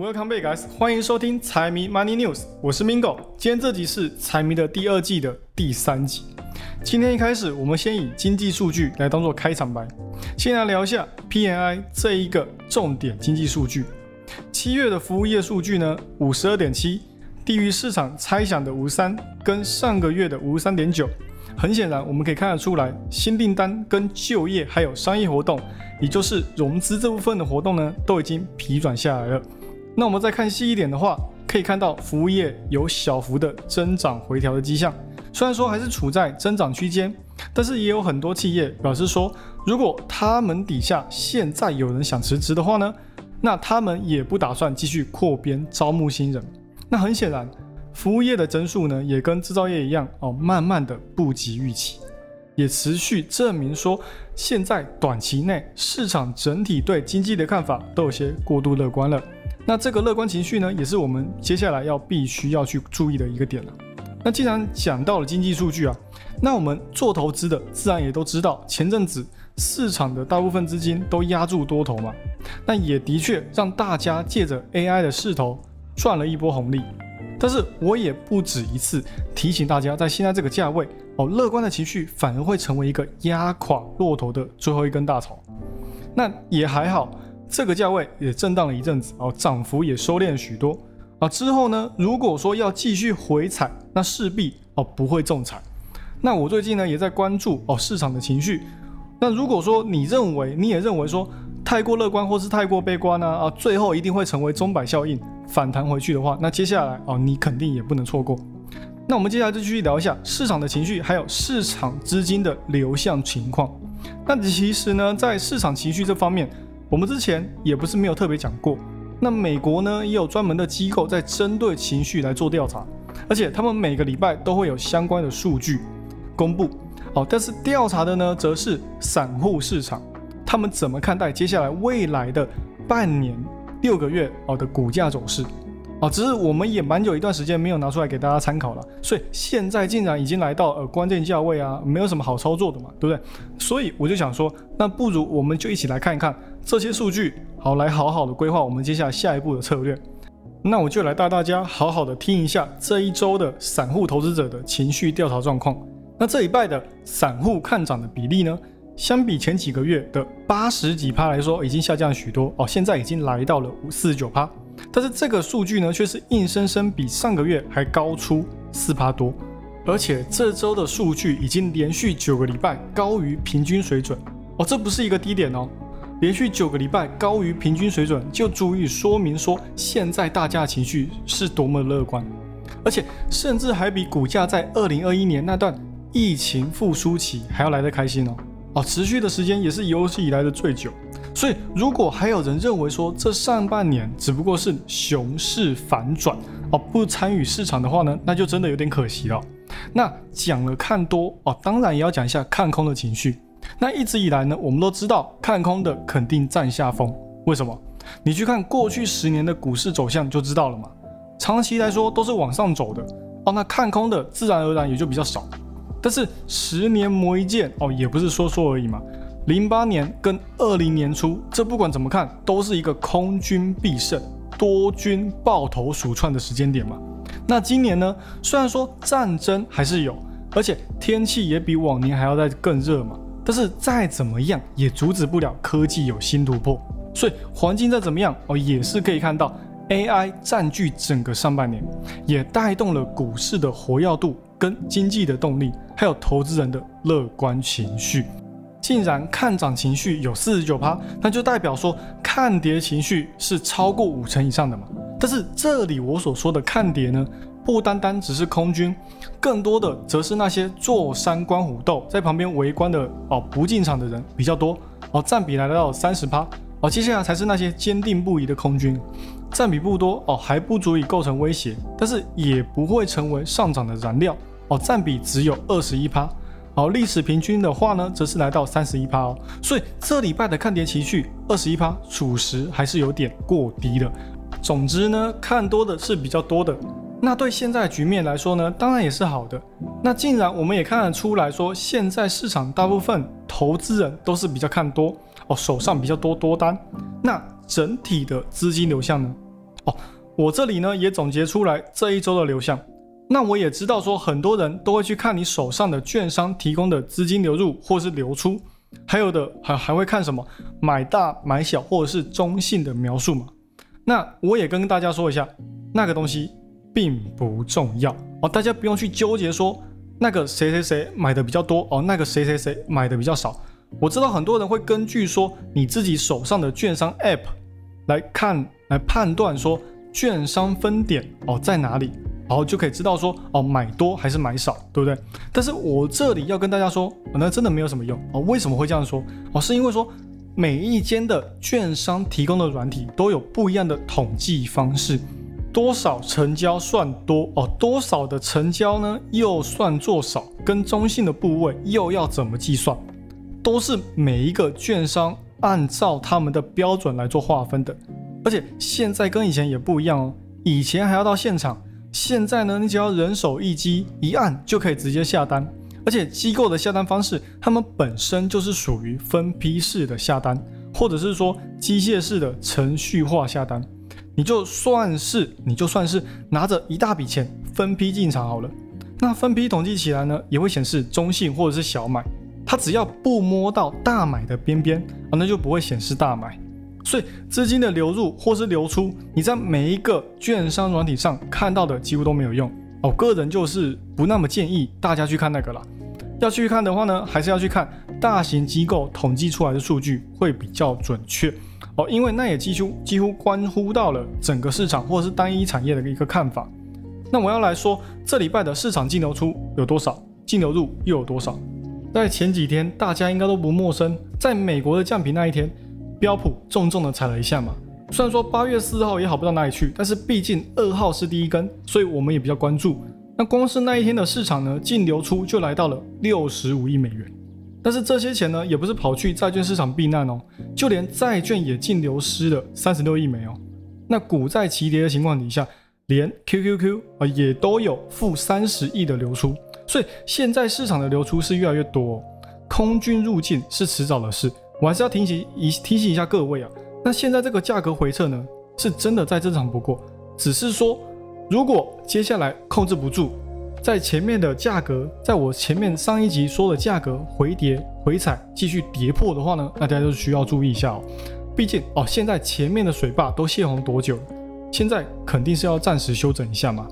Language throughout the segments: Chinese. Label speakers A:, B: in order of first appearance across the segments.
A: Welcome back, guys！欢迎收听财迷 Money News，我是 Mingo。今天这集是财迷的第二季的第三集。今天一开始，我们先以经济数据来当做开场白，先来聊一下 PNI 这一个重点经济数据。七月的服务业数据呢，五十二点七，低于市场猜想的五十三，跟上个月的五十三点九。很显然，我们可以看得出来，新订单跟就业还有商业活动，也就是融资这部分的活动呢，都已经疲软下来了。那我们再看细一点的话，可以看到服务业有小幅的增长回调的迹象。虽然说还是处在增长区间，但是也有很多企业表示说，如果他们底下现在有人想辞职的话呢，那他们也不打算继续扩编招募新人。那很显然，服务业的增速呢，也跟制造业一样哦，慢慢的不及预期，也持续证明说，现在短期内市场整体对经济的看法都有些过度乐观了。那这个乐观情绪呢，也是我们接下来要必须要去注意的一个点了。那既然讲到了经济数据啊，那我们做投资的自然也都知道，前阵子市场的大部分资金都压住多头嘛，那也的确让大家借着 AI 的势头赚了一波红利。但是我也不止一次提醒大家，在现在这个价位哦，乐观的情绪反而会成为一个压垮骆驼的最后一根大草。那也还好，这个价位也震荡了一阵子哦，涨幅也收敛许多。啊，之后呢？如果说要继续回踩，那势必哦不会中彩。那我最近呢也在关注哦市场的情绪。那如果说你认为你也认为说太过乐观或是太过悲观呢？啊，最后一定会成为钟摆效应反弹回去的话，那接下来哦你肯定也不能错过。那我们接下来就继续聊一下市场的情绪，还有市场资金的流向情况。那其实呢，在市场情绪这方面，我们之前也不是没有特别讲过。那美国呢也有专门的机构在针对情绪来做调查，而且他们每个礼拜都会有相关的数据公布。好，但是调查的呢则是散户市场，他们怎么看待接下来未来的半年、六个月哦的股价走势？啊，只是我们也蛮久一段时间没有拿出来给大家参考了，所以现在竟然已经来到呃关键价位啊，没有什么好操作的嘛，对不对？所以我就想说，那不如我们就一起来看一看这些数据，好来好好的规划我们接下来下一步的策略。那我就来带大家好好的听一下这一周的散户投资者的情绪调查状况。那这一拜的散户看涨的比例呢，相比前几个月的八十几趴来说，已经下降许多哦，现在已经来到了五四九趴。但是这个数据呢，却是硬生生比上个月还高出四趴多，而且这周的数据已经连续九个礼拜高于平均水准。哦，这不是一个低点哦，连续九个礼拜高于平均水准，就足以说明说现在大家的情绪是多么乐观，而且甚至还比股价在二零二一年那段疫情复苏期还要来得开心哦，哦，持续的时间也是有史以来的最久。所以，如果还有人认为说这上半年只不过是熊市反转哦，不参与市场的话呢，那就真的有点可惜了。那讲了看多哦，当然也要讲一下看空的情绪。那一直以来呢，我们都知道看空的肯定占下风。为什么？你去看过去十年的股市走向就知道了嘛。长期来说都是往上走的哦，那看空的自然而然也就比较少。但是十年磨一剑哦，也不是说说而已嘛。零八年跟二零年初，这不管怎么看，都是一个空军必胜、多军抱头鼠窜的时间点嘛。那今年呢？虽然说战争还是有，而且天气也比往年还要再更热嘛，但是再怎么样也阻止不了科技有新突破。所以环境再怎么样哦，也是可以看到 AI 占据整个上半年，也带动了股市的活跃度、跟经济的动力，还有投资人的乐观情绪。竟然看涨情绪有四十九趴，那就代表说看跌情绪是超过五成以上的嘛。但是这里我所说的看跌呢，不单单只是空军，更多的则是那些坐山观虎斗，在旁边围观的哦不进场的人比较多哦，占比来到了三十趴哦。接下来才是那些坚定不移的空军，占比不多哦，还不足以构成威胁，但是也不会成为上涨的燃料哦，占比只有二十一趴。好，历史平均的话呢，则是来到三十一趴哦，所以这礼拜的看跌情绪二十一趴，属实还是有点过低了。总之呢，看多的是比较多的，那对现在局面来说呢，当然也是好的。那既然我们也看得出来说，现在市场大部分投资人都是比较看多哦，手上比较多多单，那整体的资金流向呢，哦，我这里呢也总结出来这一周的流向。那我也知道说很多人都会去看你手上的券商提供的资金流入或是流出，还有的还还会看什么买大买小或者是中性的描述嘛。那我也跟大家说一下，那个东西并不重要哦，大家不用去纠结说那个谁谁谁买的比较多哦，那个谁谁谁买的比较少。我知道很多人会根据说你自己手上的券商 App 来看来判断说券商分点哦在哪里，然后就可以知道说哦买多还是买少，对不对？但是我这里要跟大家说，那真的没有什么用哦。为什么会这样说？哦，是因为说。每一间的券商提供的软体都有不一样的统计方式，多少成交算多哦，多少的成交呢又算做少，跟中性的部位又要怎么计算，都是每一个券商按照他们的标准来做划分的。而且现在跟以前也不一样哦，以前还要到现场，现在呢，你只要人手一机一按就可以直接下单。而且机构的下单方式，他们本身就是属于分批式的下单，或者是说机械式的程序化下单。你就算是你就算是拿着一大笔钱分批进场好了，那分批统计起来呢，也会显示中性或者是小买。它只要不摸到大买的边边啊，那就不会显示大买。所以资金的流入或是流出，你在每一个券商软体上看到的几乎都没有用。哦，个人就是不那么建议大家去看那个了。要去看的话呢，还是要去看大型机构统计出来的数据会比较准确哦，因为那也几乎几乎关乎到了整个市场或者是单一产业的一个看法。那我要来说，这礼拜的市场净流出有多少，净流入又有多少？在前几天大家应该都不陌生，在美国的降频那一天，标普重重的踩了一下嘛。虽然说八月四号也好不到哪里去，但是毕竟二号是第一根，所以我们也比较关注。那光是那一天的市场呢，净流出就来到了六十五亿美元。但是这些钱呢，也不是跑去债券市场避难哦，就连债券也净流失了三十六亿美哦。那股债齐跌的情况底下，连 QQQ 啊也都有负三十亿的流出。所以现在市场的流出是越来越多，空军入境是迟早的事。我还是要提醒一提醒一下各位啊。那现在这个价格回撤呢，是真的再正常不过，只是说，如果接下来控制不住，在前面的价格，在我前面上一集说的价格回跌回踩继续跌破的话呢，那大家就需要注意一下哦。毕竟哦，现在前面的水坝都泄洪多久？现在肯定是要暂时休整一下嘛。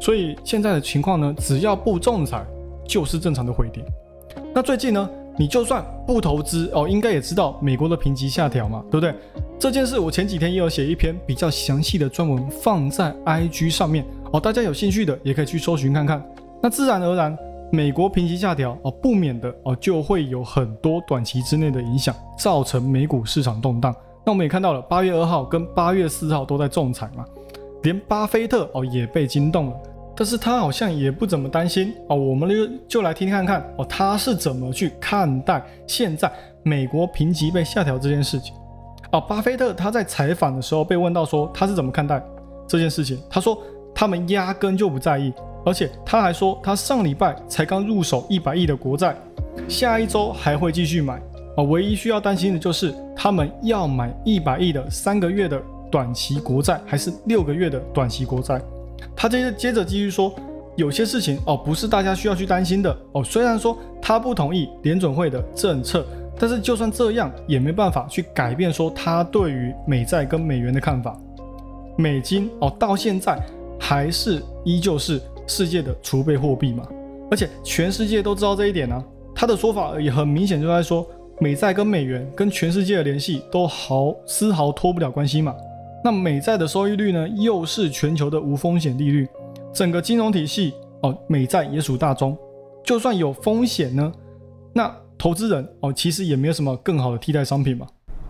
A: 所以现在的情况呢，只要不重踩，就是正常的回跌。那最近呢？你就算不投资哦，应该也知道美国的评级下调嘛，对不对？这件事我前几天也有写一篇比较详细的专文放在 IG 上面哦，大家有兴趣的也可以去搜寻看看。那自然而然，美国评级下调哦，不免的哦，就会有很多短期之内的影响，造成美股市场动荡。那我们也看到了，八月二号跟八月四号都在重踩嘛，连巴菲特哦也被惊动了。但是他好像也不怎么担心哦，我们就就来听听看看哦，他是怎么去看待现在美国评级被下调这件事情哦。巴菲特他在采访的时候被问到说他是怎么看待这件事情，他说他们压根就不在意，而且他还说他上礼拜才刚入手一百亿的国债，下一周还会继续买啊，唯一需要担心的就是他们要买一百亿的三个月的短期国债还是六个月的短期国债。他接着接着继续说，有些事情哦不是大家需要去担心的哦。虽然说他不同意联准会的政策，但是就算这样也没办法去改变说他对于美债跟美元的看法。美金哦到现在还是依旧是世界的储备货币嘛，而且全世界都知道这一点呢。他的说法也很明显就在说，美债跟美元跟全世界的联系都毫丝毫脱不了关系嘛。那美债的收益率呢，又是全球的无风险利率，整个金融体系哦，美债也属大宗。就算有风险呢，那投资人哦，其实也没有什么更好的替代商品嘛。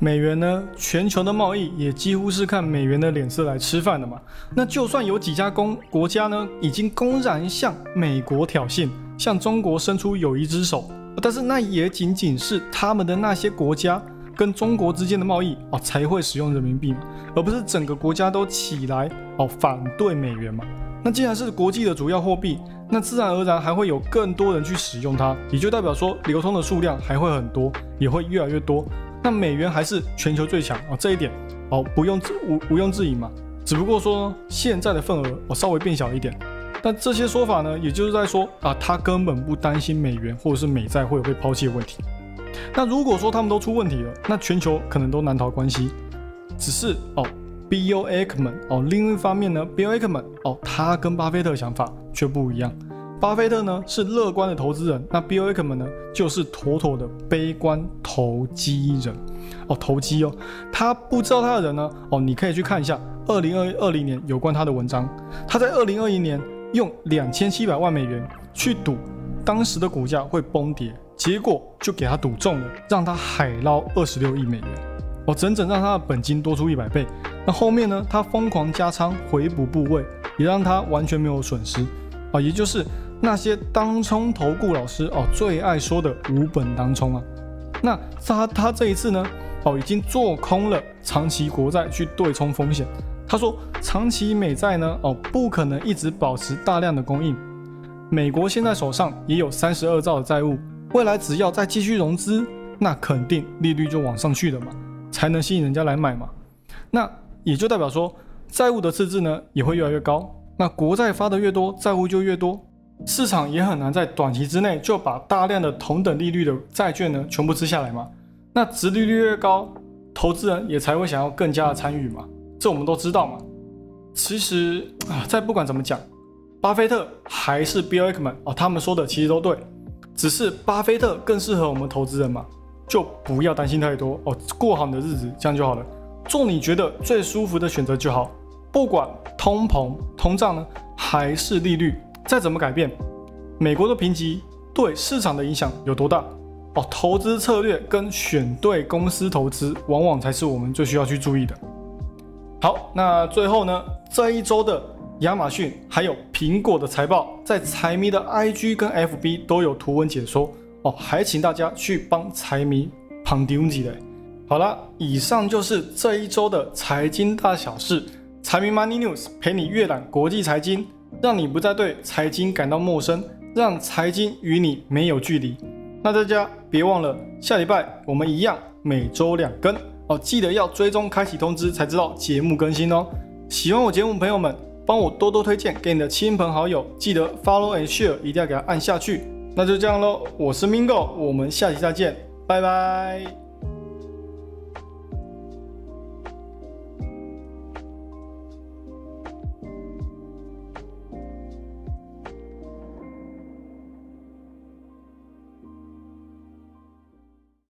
A: 美元呢，全球的贸易也几乎是看美元的脸色来吃饭的嘛。那就算有几家公国家呢，已经公然向美国挑衅，向中国伸出友谊之手，但是那也仅仅是他们的那些国家。跟中国之间的贸易哦才会使用人民币嘛，而不是整个国家都起来哦反对美元嘛。那既然是国际的主要货币，那自然而然还会有更多人去使用它，也就代表说流通的数量还会很多，也会越来越多。那美元还是全球最强哦，这一点哦不用置无毋庸置疑嘛。只不过说现在的份额我稍微变小一点。但这些说法呢，也就是在说啊，他根本不担心美元或者是美债会有被抛弃的问题。那如果说他们都出问题了，那全球可能都难逃关系。只是哦，Bill Ackman 哦，另一方面呢，Bill Ackman 哦，他跟巴菲特想法却不一样。巴菲特呢是乐观的投资人，那 Bill Ackman 呢就是妥妥的悲观投机人哦，投机哦，他不知道他的人呢哦，你可以去看一下二零二二零年有关他的文章，他在二零二一年。用两千七百万美元去赌当时的股价会崩跌，结果就给他赌中了，让他海捞二十六亿美元，哦，整整让他的本金多出一百倍。那后面呢，他疯狂加仓回补部位，也让他完全没有损失，啊，也就是那些当冲投顾老师哦最爱说的无本当冲啊。那他他这一次呢，哦，已经做空了长期国债去对冲风险。他说：“长期美债呢？哦，不可能一直保持大量的供应。美国现在手上也有三十二兆的债务，未来只要再继续融资，那肯定利率就往上去了嘛，才能吸引人家来买嘛。那也就代表说，债务的赤字呢也会越来越高。那国债发的越多，债务就越多，市场也很难在短期之内就把大量的同等利率的债券呢全部吃下来嘛。那殖利率越高，投资人也才会想要更加的参与嘛。”这我们都知道嘛。其实啊，再不管怎么讲，巴菲特还是 Bill Ackman 哦，他们说的其实都对，只是巴菲特更适合我们投资人嘛，就不要担心太多哦，过好你的日子，这样就好了，做你觉得最舒服的选择就好。不管通膨、通胀呢，还是利率再怎么改变，美国的评级对市场的影响有多大哦？投资策略跟选对公司投资，往往才是我们最需要去注意的。好，那最后呢，这一周的亚马逊还有苹果的财报，在财迷的 IG 跟 FB 都有图文解说哦，还请大家去帮财迷旁听几嘞。好了，以上就是这一周的财经大小事，财迷 Money News 陪你阅览国际财经，让你不再对财经感到陌生，让财经与你没有距离。那大家别忘了，下礼拜我们一样每周两更。哦，记得要追踪开启通知，才知道节目更新哦。喜欢我节目朋友们，帮我多多推荐给你的亲朋好友，记得 follow and share，一定要给它按下去。那就这样喽，我是 Mingo，我们下期再见，拜拜。